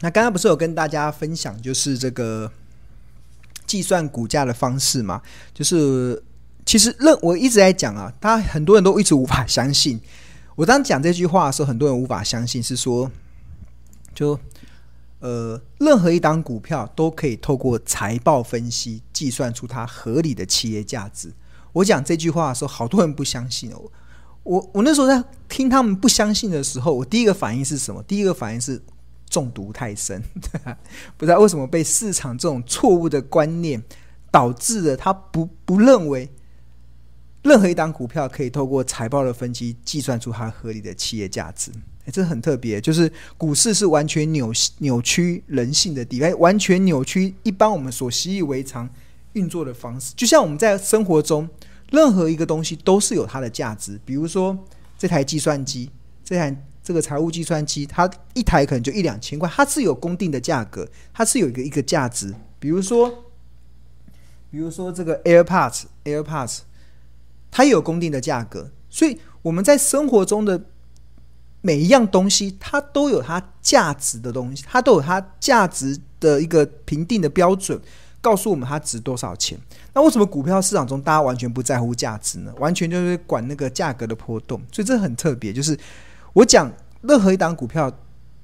那刚刚不是有跟大家分享，就是这个计算股价的方式嘛？就是其实任我一直在讲啊，大家很多人都一直无法相信。我当讲这句话的时候，很多人无法相信，是说就呃，任何一档股票都可以透过财报分析计算出它合理的企业价值。我讲这句话的时候，好多人不相信哦。我我那时候在听他们不相信的时候，我第一个反应是什么？第一个反应是。中毒太深，不知道为什么被市场这种错误的观念导致了他不不认为任何一档股票可以透过财报的分析计算出它合理的企业价值。哎，这很特别，就是股市是完全扭扭曲人性的地方，完全扭曲一般我们所习以为常运作的方式。就像我们在生活中，任何一个东西都是有它的价值，比如说这台计算机，这台。这个财务计算机，它一台可能就一两千块，它是有公定的价格，它是有一个一个价值。比如说，比如说这个 AirPods，AirPods，它也有公定的价格。所以我们在生活中的每一样东西，它都有它价值的东西，它都有它价值的一个评定的标准，告诉我们它值多少钱。那为什么股票市场中大家完全不在乎价值呢？完全就是管那个价格的波动。所以这很特别，就是。我讲任何一档股票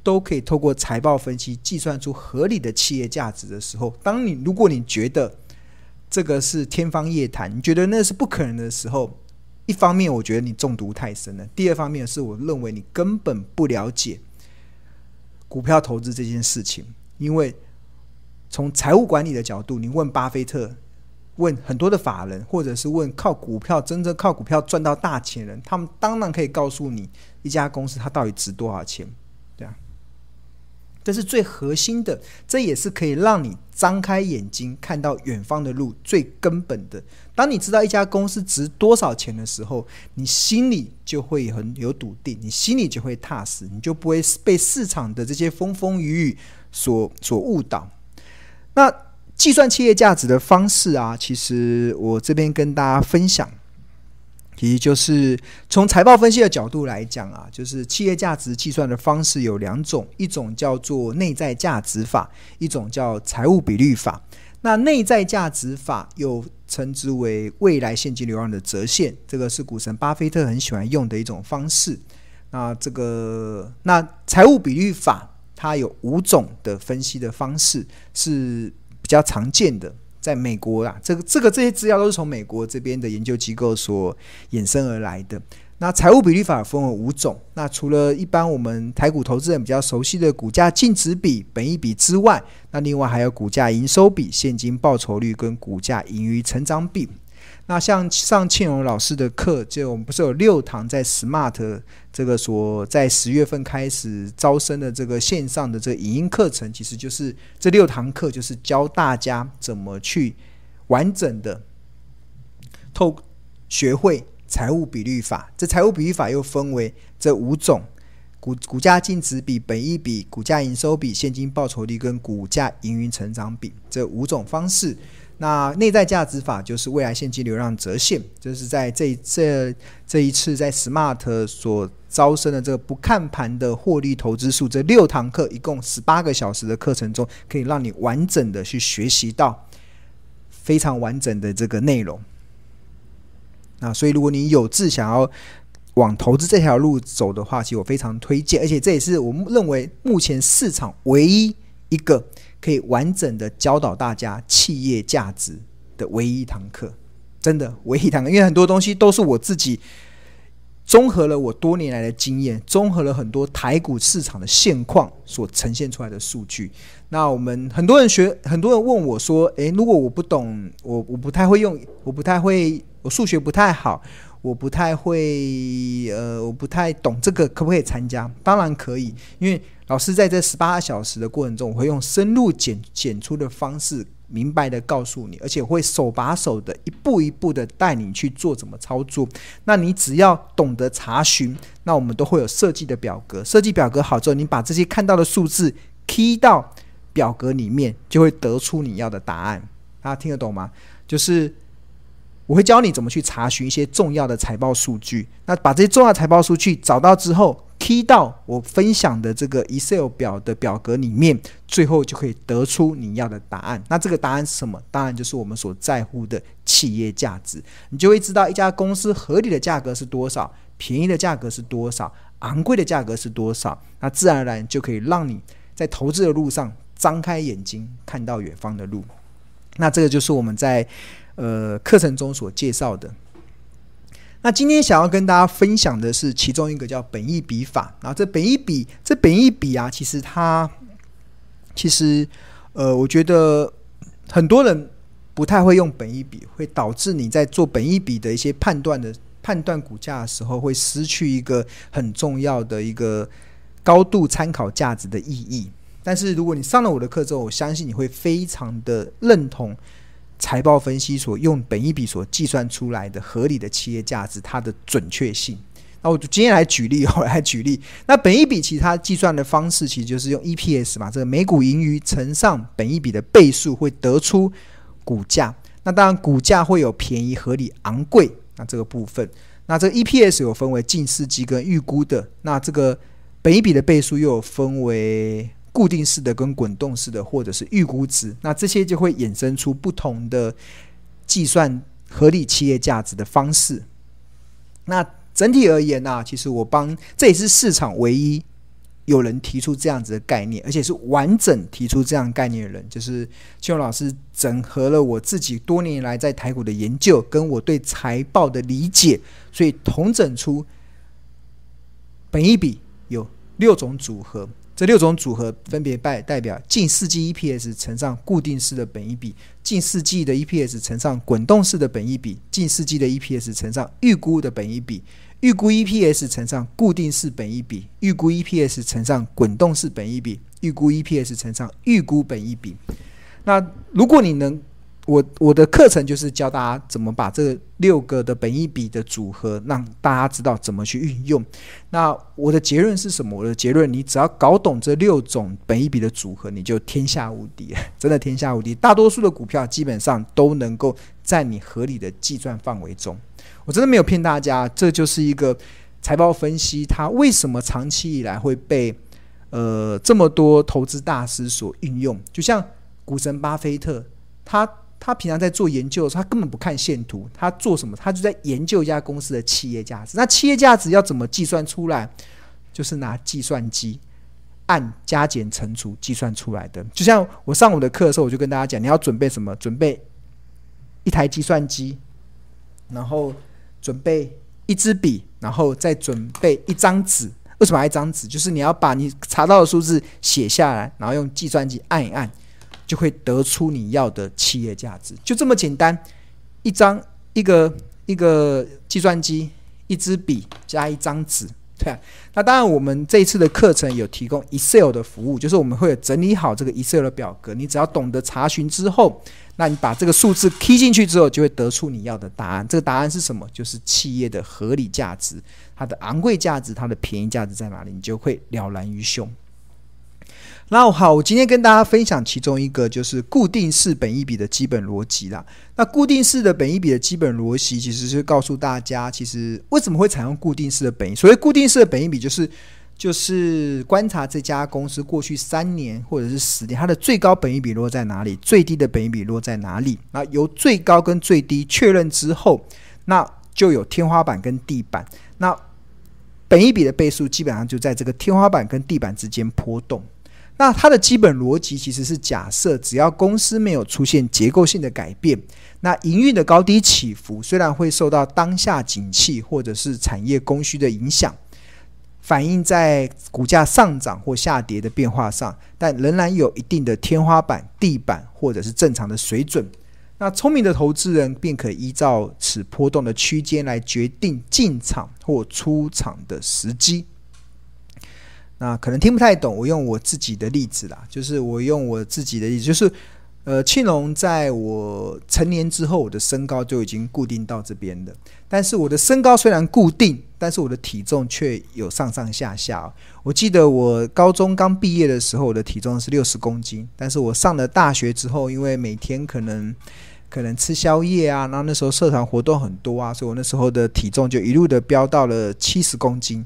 都可以透过财报分析计算出合理的企业价值的时候，当你如果你觉得这个是天方夜谭，你觉得那是不可能的时候，一方面我觉得你中毒太深了，第二方面是我认为你根本不了解股票投资这件事情，因为从财务管理的角度，你问巴菲特。问很多的法人，或者是问靠股票真正靠股票赚到大钱人，他们当然可以告诉你一家公司它到底值多少钱，对啊，这是最核心的，这也是可以让你张开眼睛看到远方的路最根本的。当你知道一家公司值多少钱的时候，你心里就会很有笃定，你心里就会踏实，你就不会被市场的这些风风雨雨所所误导。那。计算企业价值的方式啊，其实我这边跟大家分享，其实就是从财报分析的角度来讲啊，就是企业价值计算的方式有两种，一种叫做内在价值法，一种叫财务比率法。那内在价值法又称之为未来现金流量的折现，这个是股神巴菲特很喜欢用的一种方式。那这个那财务比率法，它有五种的分析的方式是。比较常见的，在美国啊，这个这个这些资料都是从美国这边的研究机构所衍生而来的。那财务比率法分为五种，那除了一般我们台股投资人比较熟悉的股价净值比、本益比之外，那另外还有股价营收比、现金报酬率跟股价盈余成长比。那像上庆荣老师的课，就我们不是有六堂在 Smart 这个所在十月份开始招生的这个线上的这个影音课程，其实就是这六堂课，就是教大家怎么去完整的透学会财务比率法。这财务比率法又分为这五种：股股价净值比、本益比、股价营收比、现金报酬率跟股价营运成长比这五种方式。那内在价值法就是未来现金流量折现，就是在这这这一次在 Smart 所招生的这个不看盘的获利投资术这六堂课，一共十八个小时的课程中，可以让你完整的去学习到非常完整的这个内容。那所以如果你有志想要往投资这条路走的话，其实我非常推荐，而且这也是我们认为目前市场唯一一个。可以完整的教导大家企业价值的唯一一堂课，真的唯一一堂课，因为很多东西都是我自己综合了我多年来的经验，综合了很多台股市场的现况所呈现出来的数据。那我们很多人学，很多人问我说：“诶，如果我不懂，我我不太会用，我不太会，我数学不太好。”我不太会，呃，我不太懂这个，可不可以参加？当然可以，因为老师在这十八小时的过程中，我会用深入简简出的方式，明白的告诉你，而且会手把手的一步一步的带你去做怎么操作。那你只要懂得查询，那我们都会有设计的表格，设计表格好之后，你把这些看到的数字 key 到表格里面，就会得出你要的答案。大家听得懂吗？就是。我会教你怎么去查询一些重要的财报数据。那把这些重要财报数据找到之后 key 到我分享的这个 Excel 表的表格里面，最后就可以得出你要的答案。那这个答案是什么？当然就是我们所在乎的企业价值。你就会知道一家公司合理的价格是多少，便宜的价格是多少，昂贵的价格是多少。那自然而然就可以让你在投资的路上张开眼睛，看到远方的路。那这个就是我们在呃课程中所介绍的。那今天想要跟大家分享的是其中一个叫本意比法。然后这本意比，这本意比啊，其实它其实呃，我觉得很多人不太会用本意笔，会导致你在做本意笔的一些判断的判断股价的时候，会失去一个很重要的一个高度参考价值的意义。但是如果你上了我的课之后，我相信你会非常的认同。财报分析所用本益比所计算出来的合理的企业价值，它的准确性。那我今天来举例，我来举例。那本益比其他计算的方式，其实就是用 EPS 嘛，这个每股盈余乘上本益比的倍数，会得出股价。那当然，股价会有便宜、合理、昂贵。那这个部分，那这个 EPS 有分为近似计跟预估的。那这个本益比的倍数又有分为。固定式的跟滚动式的，或者是预估值，那这些就会衍生出不同的计算合理企业价值的方式。那整体而言呢、啊，其实我帮这也是市场唯一有人提出这样子的概念，而且是完整提出这样概念的人，就是庆荣老师整合了我自己多年来在台股的研究，跟我对财报的理解，所以统整出本一比有六种组合。这六种组合分别代代表近似计 EPS 乘上固定式的本益比，近似计的 EPS 乘上滚动式的本益比，近似计的 EPS 乘上预估的本益比，预估 EPS 乘上固定式本益比，预估 EPS 乘上滚动式本益比，预估 EPS 乘上预估本益比。那如果你能我我的课程就是教大家怎么把这六个的本益比的组合，让大家知道怎么去运用。那我的结论是什么？我的结论，你只要搞懂这六种本益比的组合，你就天下无敌，真的天下无敌。大多数的股票基本上都能够在你合理的计算范围中。我真的没有骗大家，这就是一个财报分析，它为什么长期以来会被呃这么多投资大师所运用？就像股神巴菲特，他。他平常在做研究的时候，他根本不看线图，他做什么？他就在研究一家公司的企业价值。那企业价值要怎么计算出来？就是拿计算机按加减乘除计算出来的。就像我上我的课的时候，我就跟大家讲，你要准备什么？准备一台计算机，然后准备一支笔，然后再准备一张纸。为什么还一张纸？就是你要把你查到的数字写下来，然后用计算机按一按。就会得出你要的企业价值，就这么简单。一张一个一个计算机，一支笔加一张纸，对。那当然，我们这一次的课程有提供 Excel 的服务，就是我们会有整理好这个 Excel 的表格，你只要懂得查询之后，那你把这个数字 key 进去之后，就会得出你要的答案。这个答案是什么？就是企业的合理价值，它的昂贵价值，它的便宜价值在哪里？你就会了然于胸。那好，我今天跟大家分享其中一个就是固定式本益比的基本逻辑啦。那固定式的本益比的基本逻辑，其实是告诉大家，其实为什么会采用固定式的本益。所谓固定式的本益比，就是就是观察这家公司过去三年或者是十年，它的最高本益比落在哪里，最低的本益比落在哪里。那由最高跟最低确认之后，那就有天花板跟地板。那本益比的倍数基本上就在这个天花板跟地板之间波动。那它的基本逻辑其实是假设，只要公司没有出现结构性的改变，那营运的高低起伏虽然会受到当下景气或者是产业供需的影响，反映在股价上涨或下跌的变化上，但仍然有一定的天花板、地板或者是正常的水准。那聪明的投资人便可依照此波动的区间来决定进场或出场的时机。那可能听不太懂，我用我自己的例子啦，就是我用我自己的例子，就是呃，庆隆在我成年之后，我的身高就已经固定到这边的。但是我的身高虽然固定，但是我的体重却有上上下下。我记得我高中刚毕业的时候，我的体重是六十公斤，但是我上了大学之后，因为每天可能可能吃宵夜啊，然后那时候社团活动很多啊，所以我那时候的体重就一路的飙到了七十公斤。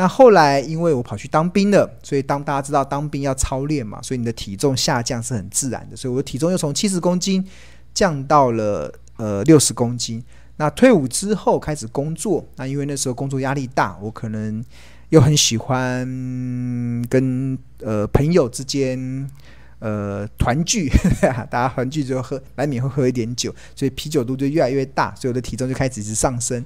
那后来因为我跑去当兵了，所以当大家知道当兵要操练嘛，所以你的体重下降是很自然的，所以我的体重又从七十公斤降到了呃六十公斤。那退伍之后开始工作，那因为那时候工作压力大，我可能又很喜欢跟呃朋友之间呃团聚，大家团聚之后喝难免会喝一点酒，所以啤酒肚就越来越大，所以我的体重就开始一直上升。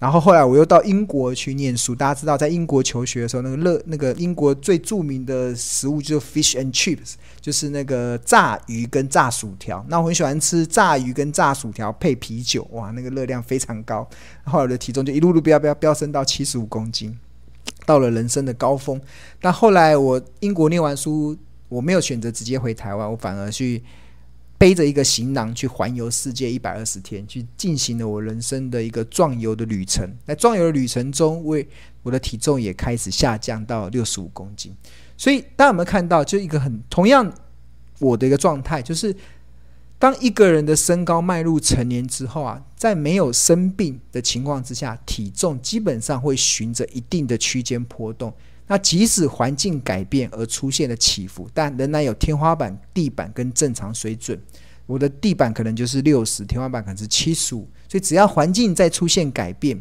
然后后来我又到英国去念书，大家知道在英国求学的时候，那个乐那个英国最著名的食物就是 fish and chips，就是那个炸鱼跟炸薯条。那我很喜欢吃炸鱼跟炸薯条配啤酒，哇，那个热量非常高。后来我的体重就一路路飙飙飙升到七十五公斤，到了人生的高峰。但后来我英国念完书，我没有选择直接回台湾，我反而去。背着一个行囊去环游世界一百二十天，去进行了我人生的一个壮游的旅程。在壮游的旅程中，为我的体重也开始下降到六十五公斤。所以大家有没有看到，就一个很同样我的一个状态，就是当一个人的身高迈入成年之后啊，在没有生病的情况之下，体重基本上会循着一定的区间波动。那即使环境改变而出现了起伏，但仍然有天花板、地板跟正常水准。我的地板可能就是六十，天花板可能是七十五。所以只要环境再出现改变，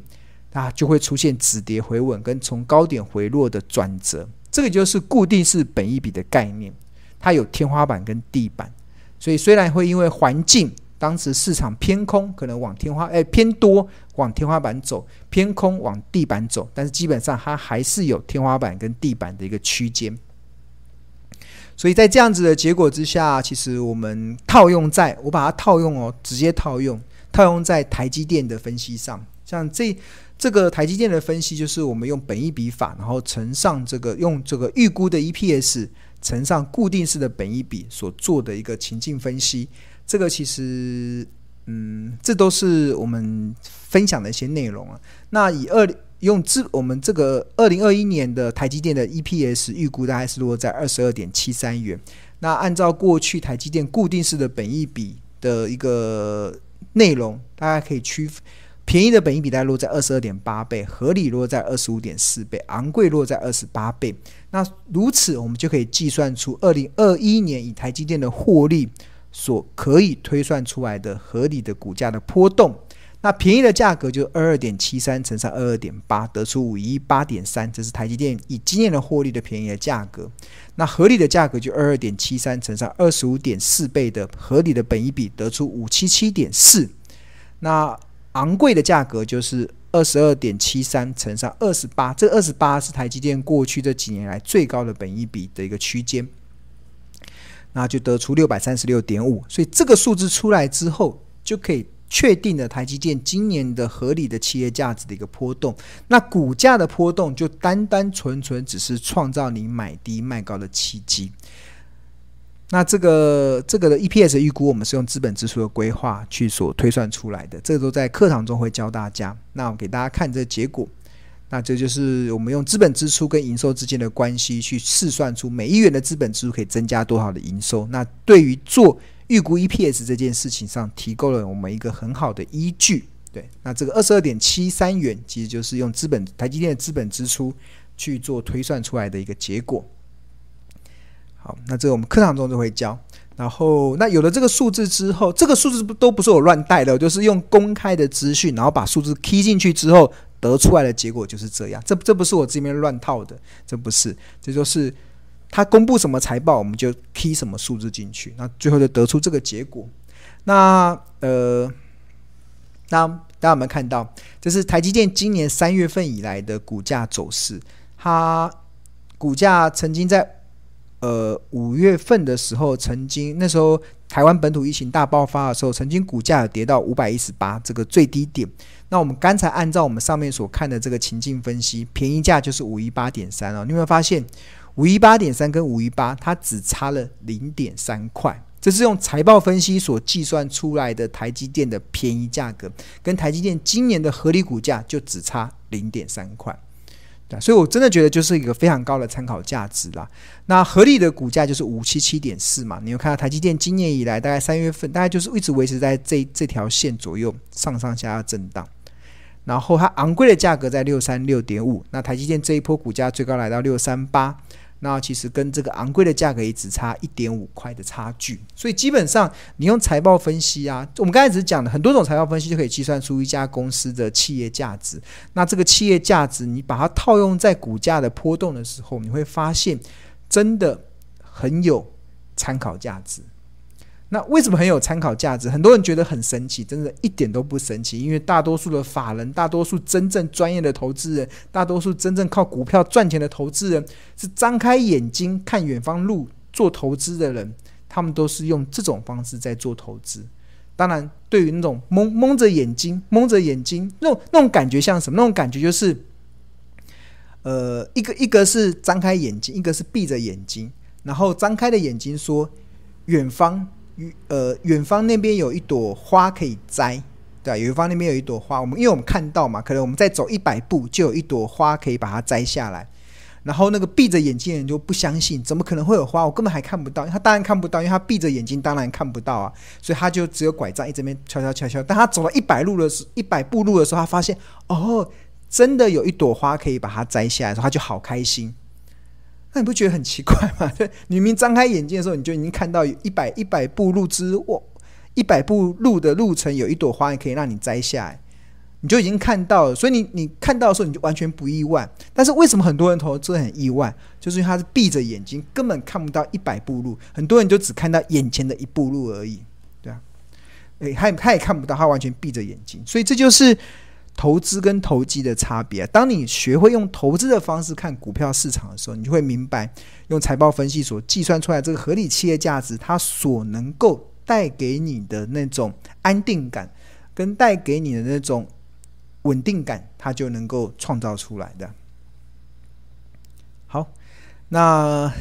啊，就会出现止跌回稳跟从高点回落的转折。这个就是固定式本一比的概念，它有天花板跟地板。所以虽然会因为环境，当时市场偏空，可能往天花哎偏多往天花板走，偏空往地板走，但是基本上它还是有天花板跟地板的一个区间。所以在这样子的结果之下，其实我们套用在我把它套用哦，直接套用套用在台积电的分析上，像这这个台积电的分析就是我们用本一比法，然后乘上这个用这个预估的 EPS 乘上固定式的本一比所做的一个情境分析。这个其实，嗯，这都是我们分享的一些内容啊。那以二用这我们这个二零二一年的台积电的 EPS 预估大概是落在二十二点七三元。那按照过去台积电固定式的本益比的一个内容，大家可以区便宜的本益比大概落在二十二点八倍，合理落在二十五点四倍，昂贵落在二十八倍。那如此，我们就可以计算出二零二一年以台积电的获利。所可以推算出来的合理的股价的波动，那便宜的价格就二二点七三乘上二二点八，得出五一八点三，这是台积电以今年的获利的便宜的价格。那合理的价格就二二点七三乘上二十五点四倍的合理的本益比，得出五七七点四。那昂贵的价格就是二十二点七三乘上二十八，这二十八是台积电过去这几年来最高的本益比的一个区间。那就得出六百三十六点五，所以这个数字出来之后，就可以确定了台积电今年的合理的企业价值的一个波动。那股价的波动就单单纯纯只是创造你买低卖高的契机。那这个这个的 EPS 预估，我们是用资本支出的规划去所推算出来的，这个都在课堂中会教大家。那我给大家看这结果。那这就是我们用资本支出跟营收之间的关系，去试算出每一元的资本支出可以增加多少的营收。那对于做预估 EPS 这件事情上，提供了我们一个很好的依据。对，那这个二十二点七三元，其实就是用资本台积电的资本支出去做推算出来的一个结果。好，那这个我们课堂中就会教。然后，那有了这个数字之后，这个数字不都不是我乱带的，就是用公开的资讯，然后把数字剔进去之后。得出来的结果就是这样，这这不是我这边乱套的，这不是，这就是他公布什么财报，我们就 key 什么数字进去，那最后就得出这个结果。那呃，那大家有没有看到？这是台积电今年三月份以来的股价走势，它股价曾经在呃五月份的时候，曾经那时候台湾本土疫情大爆发的时候，曾经股价有跌到五百一十八这个最低点。那我们刚才按照我们上面所看的这个情境分析，便宜价就是五一八点三哦。你有没有发现，五一八点三跟五一八它只差了零点三块？这是用财报分析所计算出来的台积电的便宜价格，跟台积电今年的合理股价就只差零点三块。所以我真的觉得就是一个非常高的参考价值啦。那合理的股价就是五七七点四嘛。你有看到台积电今年以来大概三月份，大概就是一直维持在这这条线左右上上下下震荡。然后它昂贵的价格在六三六点五，那台积电这一波股价最高来到六三八。那其实跟这个昂贵的价格也只差一点五块的差距，所以基本上你用财报分析啊，我们刚才只是讲了很多种财报分析就可以计算出一家公司的企业价值。那这个企业价值，你把它套用在股价的波动的时候，你会发现真的很有参考价值。那为什么很有参考价值？很多人觉得很神奇，真的一点都不神奇。因为大多数的法人，大多数真正专业的投资人，大多数真正靠股票赚钱的投资人，是张开眼睛看远方路做投资的人，他们都是用这种方式在做投资。当然，对于那种蒙蒙着眼睛、蒙着眼睛那种那种感觉像什么？那种感觉就是，呃，一个一个是张开眼睛，一个是闭着眼睛。然后张开的眼睛说，远方。呃，远方那边有一朵花可以摘，对，远方那边有一朵花，我们因为我们看到嘛，可能我们再走一百步就有一朵花可以把它摘下来。然后那个闭着眼睛的人就不相信，怎么可能会有花？我根本还看不到。他当然看不到，因为他闭着眼睛，当然看不到啊。所以他就只有拐杖一直边敲敲敲敲。当他走了一百路的时，一百步路的时候，他发现哦，真的有一朵花可以把它摘下来的时候，他就好开心。那你不觉得很奇怪吗？你明明张开眼睛的时候，你就已经看到有一百一百步路之哇，一百步路的路程有一朵花可以让你摘下来，你就已经看到了。所以你你看到的时候，你就完全不意外。但是为什么很多人投资很意外？就是因为他是闭着眼睛，根本看不到一百步路。很多人就只看到眼前的一步路而已，对啊，诶，他他也看不到，他完全闭着眼睛。所以这就是。投资跟投机的差别，当你学会用投资的方式看股票市场的时候，你就会明白，用财报分析所计算出来这个合理企业价值，它所能够带给你的那种安定感，跟带给你的那种稳定感，它就能够创造出来的。好，那。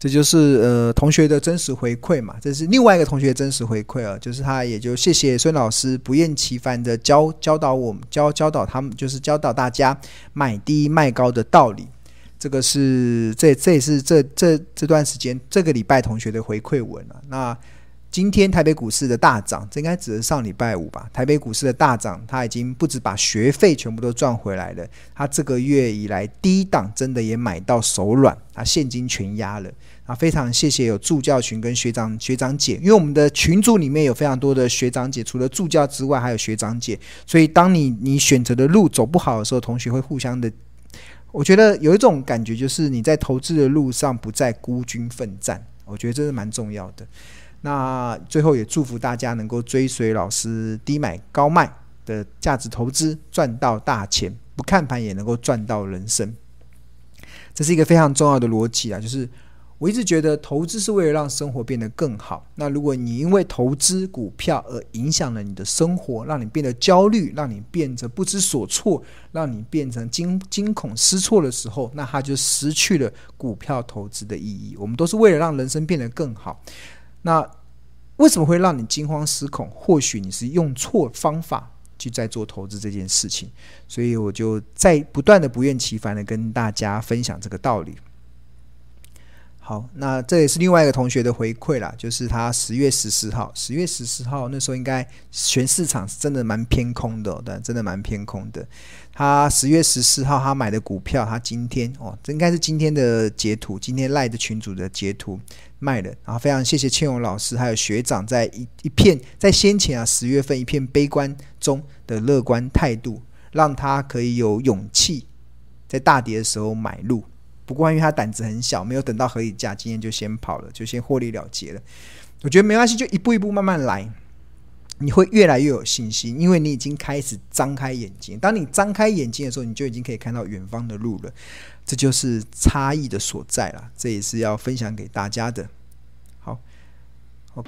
这就是呃同学的真实回馈嘛，这是另外一个同学真实回馈啊，就是他也就谢谢孙老师不厌其烦的教教导我们教教导他们，就是教导大家买低卖高的道理。这个是这这也是这这这段时间这个礼拜同学的回馈文了，啊。那今天台北股市的大涨，这应该指的是上礼拜五吧？台北股市的大涨，他已经不止把学费全部都赚回来了，他这个月以来低档真的也买到手软，他现金全压了。啊，非常谢谢有助教群跟学长学长姐，因为我们的群组里面有非常多的学长姐，除了助教之外，还有学长姐，所以当你你选择的路走不好的时候，同学会互相的，我觉得有一种感觉，就是你在投资的路上不再孤军奋战，我觉得这是蛮重要的。那最后也祝福大家能够追随老师低买高卖的价值投资，赚到大钱，不看盘也能够赚到人生，这是一个非常重要的逻辑啊，就是。我一直觉得投资是为了让生活变得更好。那如果你因为投资股票而影响了你的生活，让你变得焦虑，让你变得不知所措，让你变成惊惊恐失措的时候，那它就失去了股票投资的意义。我们都是为了让人生变得更好。那为什么会让你惊慌失恐？或许你是用错方法去在做投资这件事情。所以我就在不断的不厌其烦的跟大家分享这个道理。好，那这也是另外一个同学的回馈啦，就是他十月十四号，十月十四号那时候应该全市场是真的蛮偏空的，对，真的蛮偏空的。他十月十四号他买的股票，他今天哦，这应该是今天的截图，今天赖的群主的截图卖的。然后非常谢谢倩荣老师还有学长在一一片在先前啊十月份一片悲观中的乐观态度，让他可以有勇气在大跌的时候买入。不过，因为他胆子很小，没有等到合理价，今天就先跑了，就先获利了结了。我觉得没关系，就一步一步慢慢来，你会越来越有信心，因为你已经开始张开眼睛。当你张开眼睛的时候，你就已经可以看到远方的路了。这就是差异的所在了，这也是要分享给大家的。好，好。